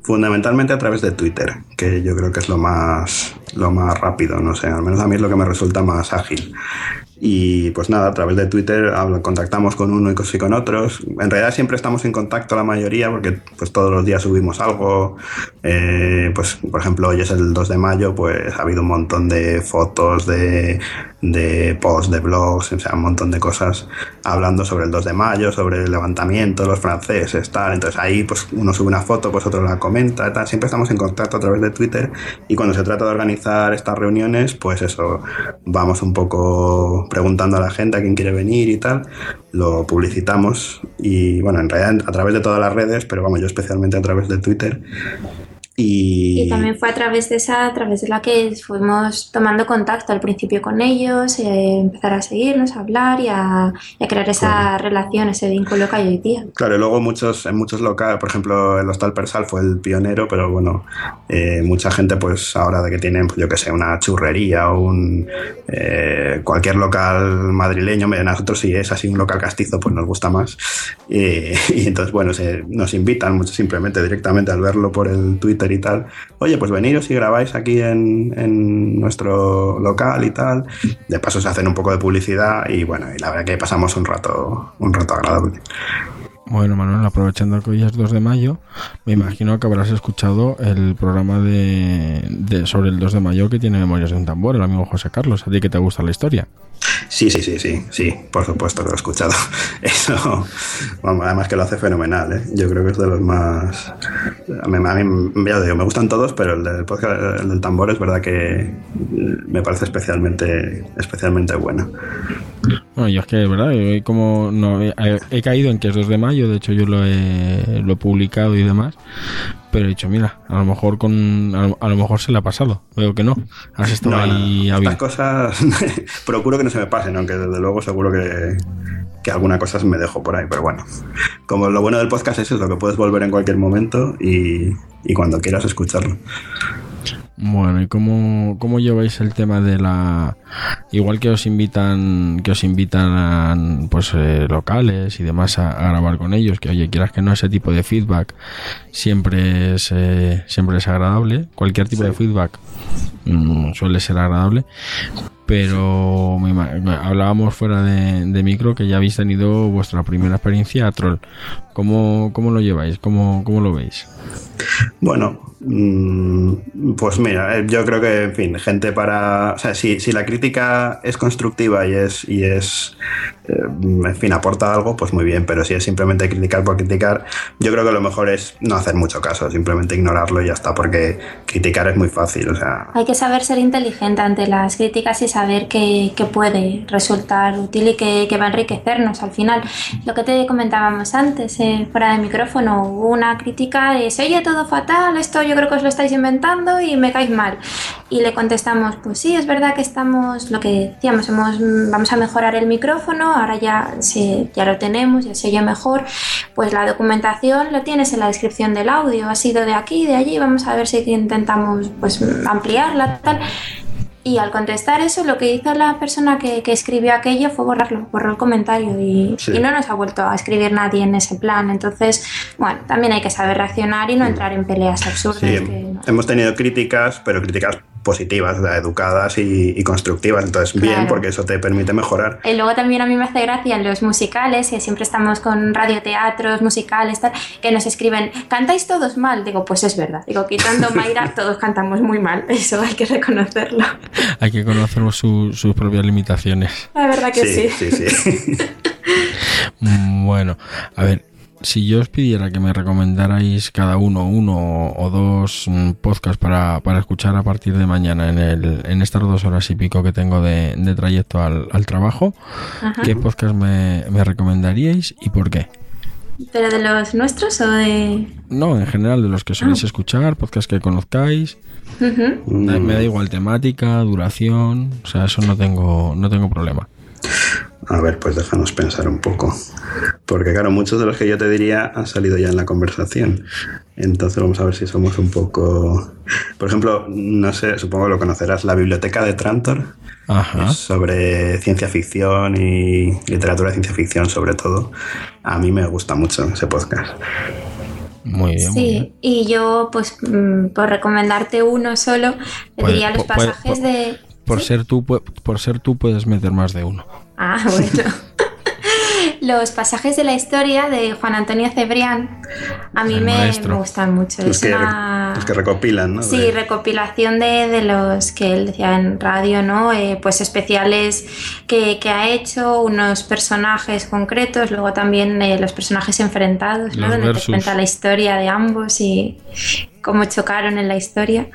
S3: Fundamentalmente a través de Twitter, que yo creo que es lo más, lo más rápido, no sé, al menos a mí es lo que me resulta más ágil. Y pues nada, a través de Twitter contactamos con uno y con otros. En realidad siempre estamos en contacto la mayoría porque pues todos los días subimos algo. Eh, pues por ejemplo hoy es el 2 de mayo, pues ha habido un montón de fotos, de, de posts, de blogs, o sea, un montón de cosas hablando sobre el 2 de mayo, sobre el levantamiento, los franceses, tal. Entonces ahí pues uno sube una foto, pues otro la comenta, tal. Siempre estamos en contacto a través de Twitter y cuando se trata de organizar estas reuniones, pues eso, vamos un poco preguntando a la gente a quién quiere venir y tal, lo publicitamos y bueno, en realidad a través de todas las redes, pero vamos, yo especialmente a través de Twitter. Y,
S4: Y también fue a través de esa, a través de la que fuimos tomando contacto al principio con ellos, eh, empezar a seguirnos, a hablar y a, y a crear esa relación, ese vínculo que hay hoy día.
S3: Claro, y luego muchos, en muchos locales, por ejemplo, el Hostal Persal fue el pionero, pero bueno, eh, mucha gente pues ahora de que tienen, pues, yo que sé, una churrería o un eh, cualquier local madrileño, mira, nosotros si es así un local castizo, pues nos gusta más. Y, y entonces, bueno, se, nos invitan mucho simplemente directamente al verlo por el Twitter y tal. Oye, pues veniros y grabáis aquí en, en nuestro local y tal. De paso se hacen un poco de publicidad y bueno, y la verdad que pasamos un rato, un rato agradable.
S2: Bueno, Manuel, aprovechando que hoy es 2 de mayo, me imagino que habrás escuchado el programa de, de- sobre el 2 de mayo que tiene Memorias de un Tambor, el amigo José Carlos. A ti que te gusta la historia.
S3: Sí, sí, sí, sí, sí, por supuesto que lo he escuchado. Eso, además que lo hace fenomenal, ¿eh? Yo creo que es de los más... A mí, a mí, ya digo, me gustan todos, pero el del, podcast, el del tambor es verdad que me parece especialmente, especialmente bueno.
S2: Bueno, yo es que, verdad, yo como no he, he caído en que es 2 de mayo, de hecho yo lo he, lo he publicado y demás, pero he dicho, mira, a lo mejor con a lo, a lo mejor se le ha pasado. Veo que no. Has estado
S3: No, no,
S2: ahí
S3: no. Estas
S2: bien.
S3: cosas procuro que no se me pasen, aunque desde luego seguro que, que alguna cosa me dejo por ahí, pero bueno. Como lo bueno del podcast es eso, que puedes volver en cualquier momento y, y cuando quieras escucharlo.
S2: Bueno, ¿y cómo, cómo lleváis el tema de la... Igual que os invitan, que os invitan a pues, eh, locales y demás a, a grabar con ellos, que oye, quieras que no, ese tipo de feedback siempre es, eh, siempre es agradable. Cualquier tipo de feedback mm, suele ser agradable. Pero hablábamos fuera de, de micro que ya habéis tenido vuestra primera experiencia a troll. ¿Cómo, cómo lo lleváis? ¿Cómo, cómo lo veis?
S3: Bueno, mm, pues mira, eh, yo creo que, en fin, gente para. O sea, si, si la crítica es constructiva y es, y es. eh, en fin, aporta algo, pues muy bien, pero si es simplemente criticar por criticar, yo creo que lo mejor es no hacer mucho caso, simplemente ignorarlo y ya está, porque criticar es muy fácil, o sea.
S4: Hay que saber ser inteligente ante las críticas y saber que, que puede resultar útil y que, que va a enriquecernos al final. Lo que te comentábamos antes, eh, fuera de micrófono, hubo una crítica de se oye todo fatal, esto yo creo que os lo estáis inventando y me caéis mal. Y le contestamos, pues sí, es verdad que estamos, lo que decíamos, hemos, vamos a mejorar el micrófono, ahora ya, ya lo tenemos, ya se oye mejor, pues la documentación lo tienes en la descripción del audio, ha sido de aquí, de allí, vamos a ver si intentamos pues ampliarla, tal. Y al contestar eso, lo que hizo la persona que, que escribió aquello fue borrarlo, borró el comentario y,
S3: Sí.
S4: y no nos ha vuelto a escribir nadie en ese plan. Entonces, bueno, también hay que saber reaccionar y no entrar en peleas absurdas.
S3: Sí,
S4: que no-
S3: hemos tenido críticas, pero críticas positivas, o sea, educadas y, y constructivas, entonces bien, porque eso te permite mejorar.
S4: Y luego también a mí me hace gracia en los musicales, que siempre estamos con radioteatros, musicales, tal, que nos escriben, cantáis todos mal. Digo, pues es verdad. Digo, quitando Mayra, todos cantamos muy mal. Eso hay que reconocerlo.
S2: Hay que conocer su- sus propias limitaciones.
S4: La verdad que sí.
S3: sí, sí. sí.
S2: Bueno, a ver, si yo os pidiera que me recomendarais cada uno uno o dos mm, podcasts para, para escuchar a partir de mañana en, el, en estas dos horas y pico que tengo de, de trayecto al, al trabajo,
S4: Ajá.
S2: ¿qué podcast me, me recomendaríais y por qué?
S4: ¿Pero de los nuestros o de...?
S2: No, en general, de los que soléis escuchar, podcasts que conozcáis. Me da igual temática, duración, o sea, eso no tengo, no tengo problema.
S3: A ver, pues déjanos pensar un poco. Porque claro, muchos de los que yo te diría han salido ya en la conversación. Entonces vamos a ver si somos un poco... Por ejemplo, no sé, supongo que lo conocerás, la biblioteca de Trantor.
S2: Ajá.
S3: Sobre ciencia ficción y literatura de ciencia ficción sobre todo. A mí me gusta mucho ese podcast.
S2: Muy bien, muy bien.
S4: Sí, y yo, pues, mm, por recomendarte uno solo, le
S2: Pues,
S4: diría los pasajes de...
S2: Por
S4: ¿Sí?
S2: ser tú, por ser tú puedes meter más de uno.
S4: Ah, bueno. Los pasajes de la historia de Juan Antonio Cebrián a mí me, gustan mucho.
S3: Los
S4: Es
S3: que,
S4: una-
S3: los que recopilan, ¿no?
S4: Sí,
S3: De-
S4: recopilación de, de los que él decía en radio, ¿no? Eh, pues especiales que, que ha hecho, unos personajes concretos, luego también eh, los personajes enfrentados, ¿no?
S2: Los
S4: Donde te cuenta la historia de ambos y cómo chocaron en la historia.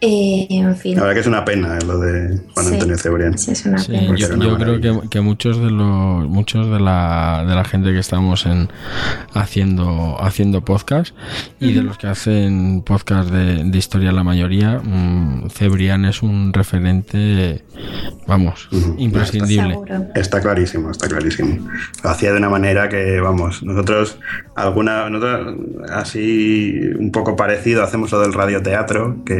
S4: Eh, en fin.
S3: La verdad que es una pena eh, lo de Juan
S4: Sí.
S3: Antonio Cebrián.
S4: Sí, es una
S2: Sí,
S4: pena.
S3: Porque
S2: yo,
S3: era una
S2: yo creo que, que muchos de los muchos de la, de la gente que estamos en haciendo haciendo podcast y de los que hacen podcast de, de historia la mayoría mm, Cebrián es un referente vamos imprescindible.
S3: Está clarísimo, está clarísimo. Lo hacía de una manera que, vamos, nosotros, alguna, nosotros así un poco parecido, hacemos lo del radioteatro, que,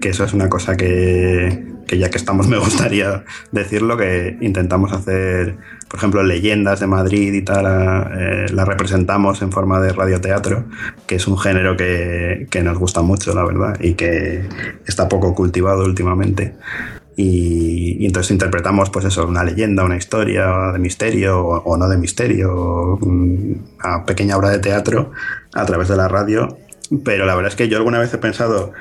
S3: que eso es una cosa que, que ya que estamos me gustaría decirlo, que intentamos hacer, por ejemplo, leyendas de Madrid y tal, eh, la representamos en forma de radioteatro, que es un género que, que nos gusta mucho, la verdad, y que está poco cultivado últimamente. Y, entonces interpretamos, pues eso, una leyenda, una historia de misterio o, o no de misterio, una pequeña obra de teatro a través de la radio. Pero la verdad es que yo alguna vez he pensado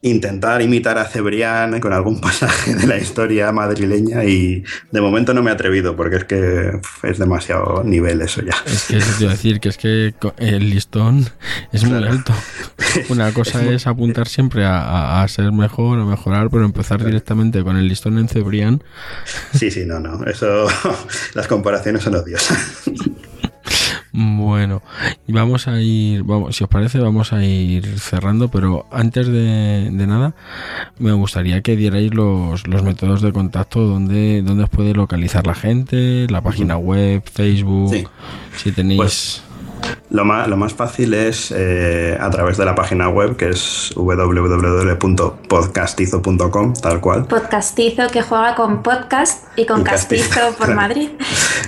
S3: intentar imitar a Cebrián con algún pasaje de la historia madrileña y de momento no me he atrevido porque es que es demasiado nivel eso ya.
S2: es que eso te iba a decir que es que el listón es muy
S3: Claro.
S2: alto una cosa es apuntar siempre a, a- a ser mejor a mejorar pero empezar directamente con el listón en Cebrián
S3: Sí, sí, no, no, eso, las comparaciones son odiosas.
S2: Bueno, y vamos a ir, vamos, si os parece, vamos a ir cerrando, pero antes de, de nada, me gustaría que dierais los, los métodos de contacto donde, donde os puede localizar la gente, la página web, Facebook,
S3: Sí.
S2: si tenéis...
S3: Pues, Lo más, lo más fácil es eh, a través de la página web que es www.podcastizo.com, tal cual.
S4: Podcastizo que juega con podcast y con
S3: Y castizo,
S4: castizo por. Madrid.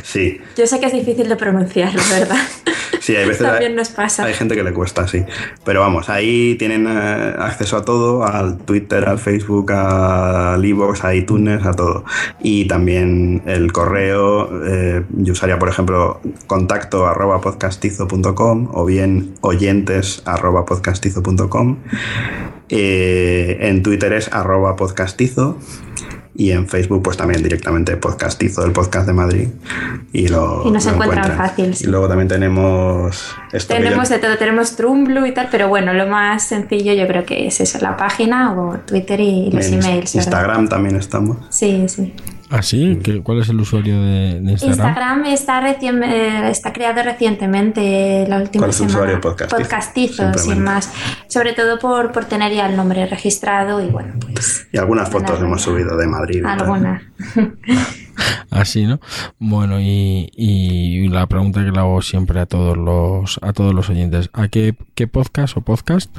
S3: Sí,
S4: Yo sé que es difícil de pronunciarlo, ¿verdad?
S3: sí, hay veces
S4: También
S3: hay,
S4: nos pasa.
S3: hay gente que le cuesta, sí. Pero vamos, ahí tienen eh, acceso a todo, al Twitter, al Facebook, al iVoox, a iTunes, a todo. Y también el correo, eh, yo usaría por ejemplo contacto arroba podcastizo.com o bien oyentes arroba podcastizo.com. Eh, en Twitter es arroba podcastizo. Y en Facebook, pues también directamente Podcastizo, el podcast de Madrid. Y, lo,
S4: Y nos
S3: lo
S4: encuentran
S3: encuentran.
S4: fácil, sí.
S3: Y luego también tenemos. esto
S4: Tenemos
S3: yo-
S4: de todo, tenemos Trumblu y tal, pero bueno, lo más sencillo yo creo que es eso, la página o Twitter y los
S3: en
S4: emails. ¿verdad?
S3: Instagram también estamos.
S4: Sí, sí.
S2: ¿Ah, sí? ¿Qué- ¿Cuál es el usuario de, de Instagram?
S4: Instagram está, recien- eh, está creado recientemente, la última
S3: ¿Cuál es el
S4: semana.
S3: usuario? Podcastizo.
S4: Podcastizo, sin más. Sobre todo por, por tener ya el nombre registrado y bueno, pues
S3: Y algunas fotos hemos subido de Madrid. y tal.
S4: alguna.
S2: Así, ¿no? Bueno, y, y la pregunta que le hago siempre a todos los a todos los oyentes, ¿a qué, qué podcast o podcast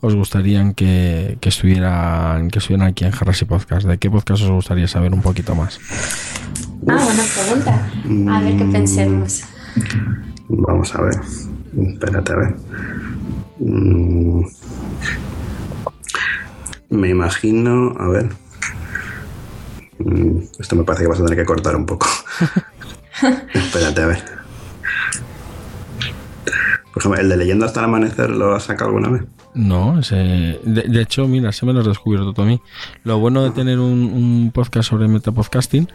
S2: os gustaría que, que estuvieran que estuvieran aquí en Jarras y Podcast? ¿De qué podcast os gustaría saber un poquito más?
S4: Ah, buena pregunta. A ver qué pensemos.
S3: Vamos a ver. Espérate, a ver. Mm. Me imagino. A ver. Mm, Esto me parece que vas a tener que cortar un poco. Espérate, a ver. Por ejemplo, el de Leyenda hasta el amanecer lo has sacado alguna vez.
S2: No, ese, de, de hecho, mira, se me lo has descubierto tú a mí. Lo bueno de tener un, un podcast sobre metapodcasting,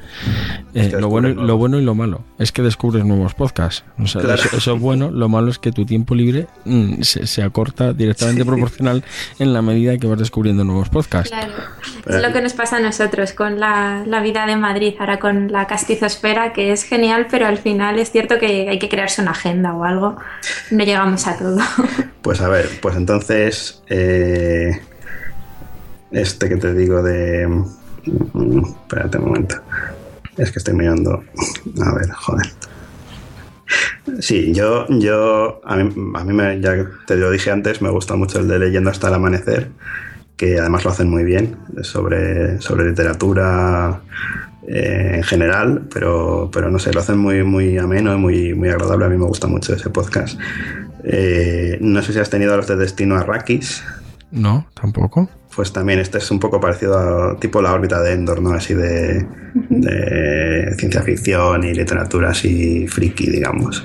S2: eh,
S3: que
S2: lo, bueno, lo bueno y lo malo, es que descubres nuevos podcasts. O sea,
S3: Claro.
S2: eso, eso es bueno, lo malo es que tu tiempo libre mm, se, se acorta directamente proporcional en la medida que vas descubriendo nuevos podcasts.
S4: Claro. Es lo que nos pasa a nosotros con la, la vida de Madrid, ahora con la castizosfera, que es genial, pero al final es cierto que hay que crearse una agenda o algo. No llegamos a todo.
S3: Pues a ver, pues entonces. Eh, este que te digo de. mm, Espérate un momento. Es que estoy mirando. A ver, joder. Sí, yo, yo a mí, a mí me, ya te lo dije antes, me gusta mucho el de Leyenda hasta el amanecer, que además lo hacen muy bien, sobre, sobre literatura eh, en general, pero, pero no sé, lo hacen muy, muy ameno y muy, muy agradable. A mí me gusta mucho ese podcast. Eh, no sé si has tenido a los de Destino Arrakis.
S2: No, tampoco.
S3: Pues también este es un poco parecido a tipo la órbita de Endor, ¿no? Así de, de ciencia ficción y literatura así friki, digamos.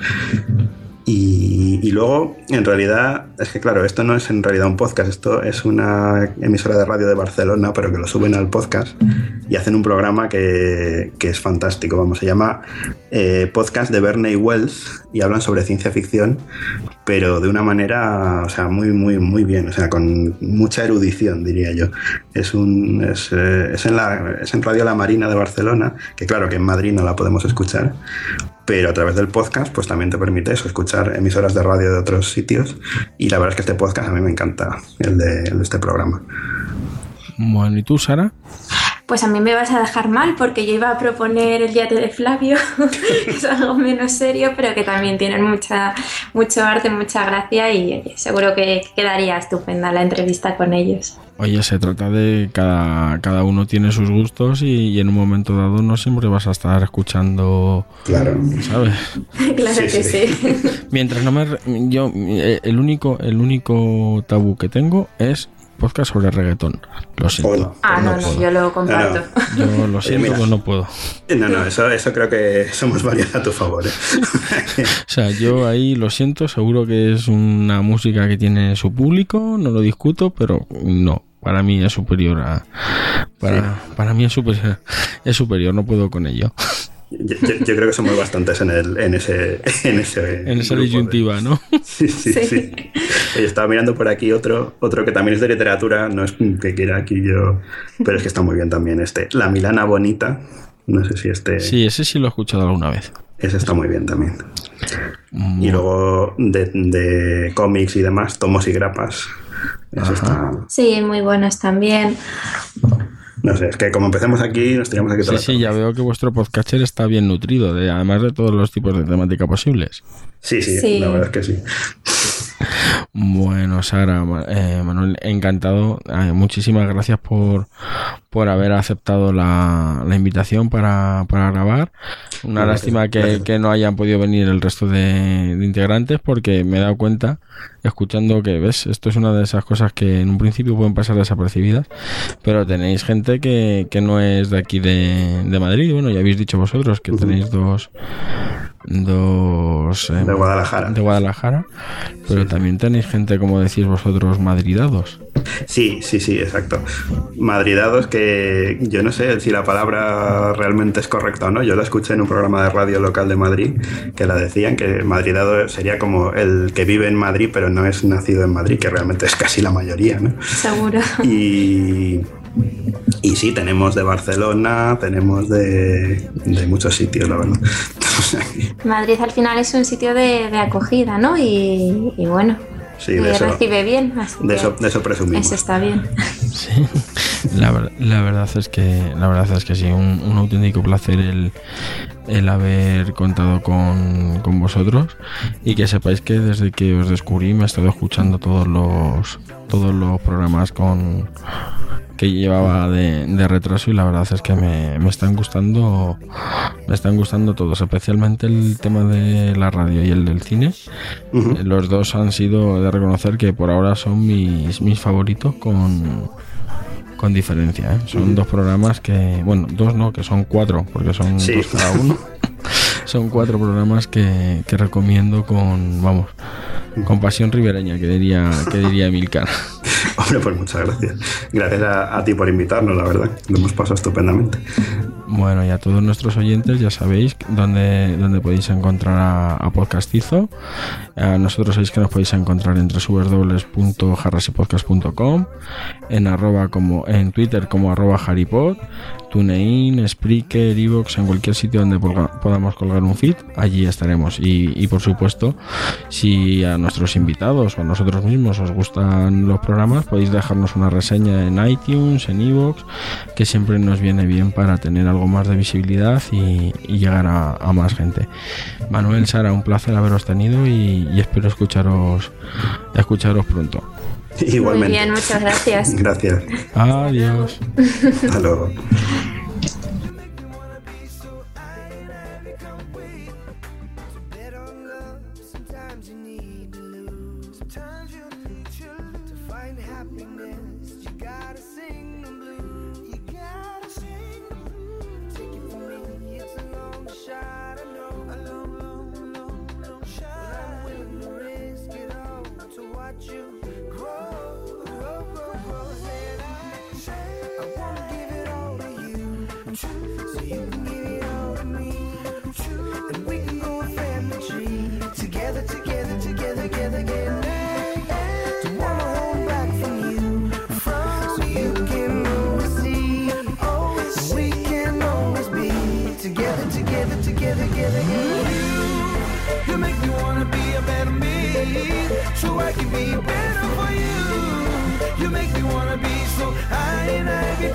S3: Y, luego, en realidad, es que claro, esto no es en realidad un podcast, esto es una emisora de radio de Barcelona, pero que lo suben al podcast y hacen un programa que, que es fantástico, vamos, se llama eh, Podcast de Verne y Wells y hablan sobre ciencia ficción pero de una manera, o sea, muy, muy, muy bien, o sea, con mucha erudición, diría yo. Es, un, es, eh, es en, la, es en Radio La Marina de Barcelona, que claro que en Madrid no la podemos escuchar, pero a través del podcast pues también te permite eso, escuchar emisoras de radio de otros sitios y la verdad es que este podcast a mí me encanta, el de, el de este programa.
S2: Bueno, ¿y tú, Sara?
S4: Pues a mí me vas a dejar mal porque yo iba a proponer el yate de Flavio, que es algo menos serio, pero que también tienen mucha, mucho arte, mucha gracia y oye, seguro que quedaría estupenda la entrevista con ellos.
S2: Oye, se trata de cada, cada uno tiene sus gustos y, y en un momento dado no siempre vas a estar escuchando,
S3: Claro.
S2: ¿sabes?
S4: claro
S3: Sí,
S4: que
S3: sí.
S4: sí.
S2: Mientras no me... re- Yo, eh, el único, el único tabú que tengo es podcast sobre reggaetón. Lo siento.
S3: Bueno,
S4: Ah, no, no,
S2: puedo.
S4: yo lo comparto.
S2: Yo lo siento, no puedo.
S3: No, no, eso, eso creo que somos varios a tu favor. ¿eh?
S2: O sea, yo ahí lo siento, seguro que es una música que tiene su público, no lo discuto, pero no, para mí es superior a... Para, para mí es superior, es superior, no puedo con ello.
S3: Yo, yo- yo creo que somos bastantes en, el, en ese en ese,
S2: En esa
S3: de-
S2: disyuntiva, ¿no?
S3: Sí, sí,
S4: Sí.
S3: sí. Oye, estaba mirando por aquí otro, otro que también es de literatura, no es que quiera aquí yo, pero es que está muy bien también este. La Milana Bonita, no sé si este,
S2: Sí, ese sí lo he escuchado alguna vez.
S3: ese está muy bien también.
S2: Mm,
S3: Y luego de, de cómics y demás, tomos y grapas. Eso está,
S4: Sí, muy buenos también.
S3: No sé, es que como empecemos aquí, nos tiramos aquí
S2: Sí, sí, ya veo que vuestro podcatcher está bien nutrido, de, además de todos los tipos de temática posibles.
S3: Sí, sí,
S4: Sí.
S3: la verdad es que sí.
S2: Bueno, Sara, eh, Manuel, encantado. Eh, muchísimas gracias por, por haber aceptado la, la invitación para, para grabar. Una
S3: Gracias,
S2: lástima que,
S3: gracias.
S2: que no hayan podido venir el resto de, de integrantes porque me he dado cuenta, escuchando que, ves, esto es una de esas cosas que en un principio pueden pasar desapercibidas, pero tenéis gente que, que no es de aquí de, de Madrid. Bueno, ya habéis dicho vosotros que tenéis dos... Dos eh,
S3: De Guadalajara.
S2: de Guadalajara, pero también tenéis gente, como decís vosotros, madridados.
S3: Sí, sí, sí, exacto. Madridados que yo no sé si la palabra realmente es correcta o no. Yo la escuché en un programa de radio local de Madrid que la decían que madridado sería como el que vive en Madrid pero no es nacido en Madrid, que realmente es casi la mayoría, ¿no?
S4: Seguro.
S3: Y, y sí, tenemos de Barcelona, tenemos de, de muchos sitios, la verdad.
S4: Madrid al final es un sitio de, de acogida, ¿no? Y, y bueno,
S3: Sí, de
S4: que
S3: eso-
S4: recibe bien. Así
S3: de eso, de eso presumimos.
S4: eso está bien.
S2: Sí, la verdad es que la verdad es que sí, un, un auténtico placer el, el haber contado con, con vosotros y que sepáis que desde que os descubrí me he estado escuchando todos los todos los programas con que llevaba de, de retraso y la verdad es que me, me están gustando me están gustando todos especialmente el tema de la radio y el del cine. Eh, los dos han sido de reconocer que por ahora son mis, mis favoritos con, con diferencia. ¿eh? Son dos programas que, bueno, dos no, que son cuatro, porque son
S3: Sí.
S2: dos cada uno. son cuatro programas que, que recomiendo con, vamos, con pasión ribereña, que diría, que diría Emilcar.
S3: Hombre, pues muchas gracias. Gracias a, ti por invitarnos, la verdad. Lo hemos pasado estupendamente.
S2: Bueno, y a todos nuestros oyentes ya sabéis dónde, dónde podéis encontrar a, Podcastizo. A nosotros sabéis que nos podéis encontrar en www.jarrasypodcast.com, en arroba como en Twitter como arroba haripod, TuneIn, Spreaker, Evox, en cualquier sitio donde podamos colgar un feed, allí estaremos. Y, y por supuesto, si a nuestros invitados o a nosotros mismos os gustan los programas, podéis dejarnos una reseña en iTunes, en Evox, que siempre nos viene bien para tener algo más de visibilidad y, y llegar a, a más gente. Manuel, Sara, un placer haberos tenido y, y espero escucharos, escucharos pronto.
S3: Igualmente.
S4: Muy bien, muchas gracias.
S3: Gracias.
S2: Adiós.
S3: Hasta luego.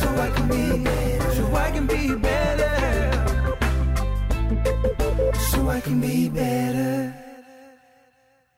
S1: so I can be, so I can be better, so I can be better.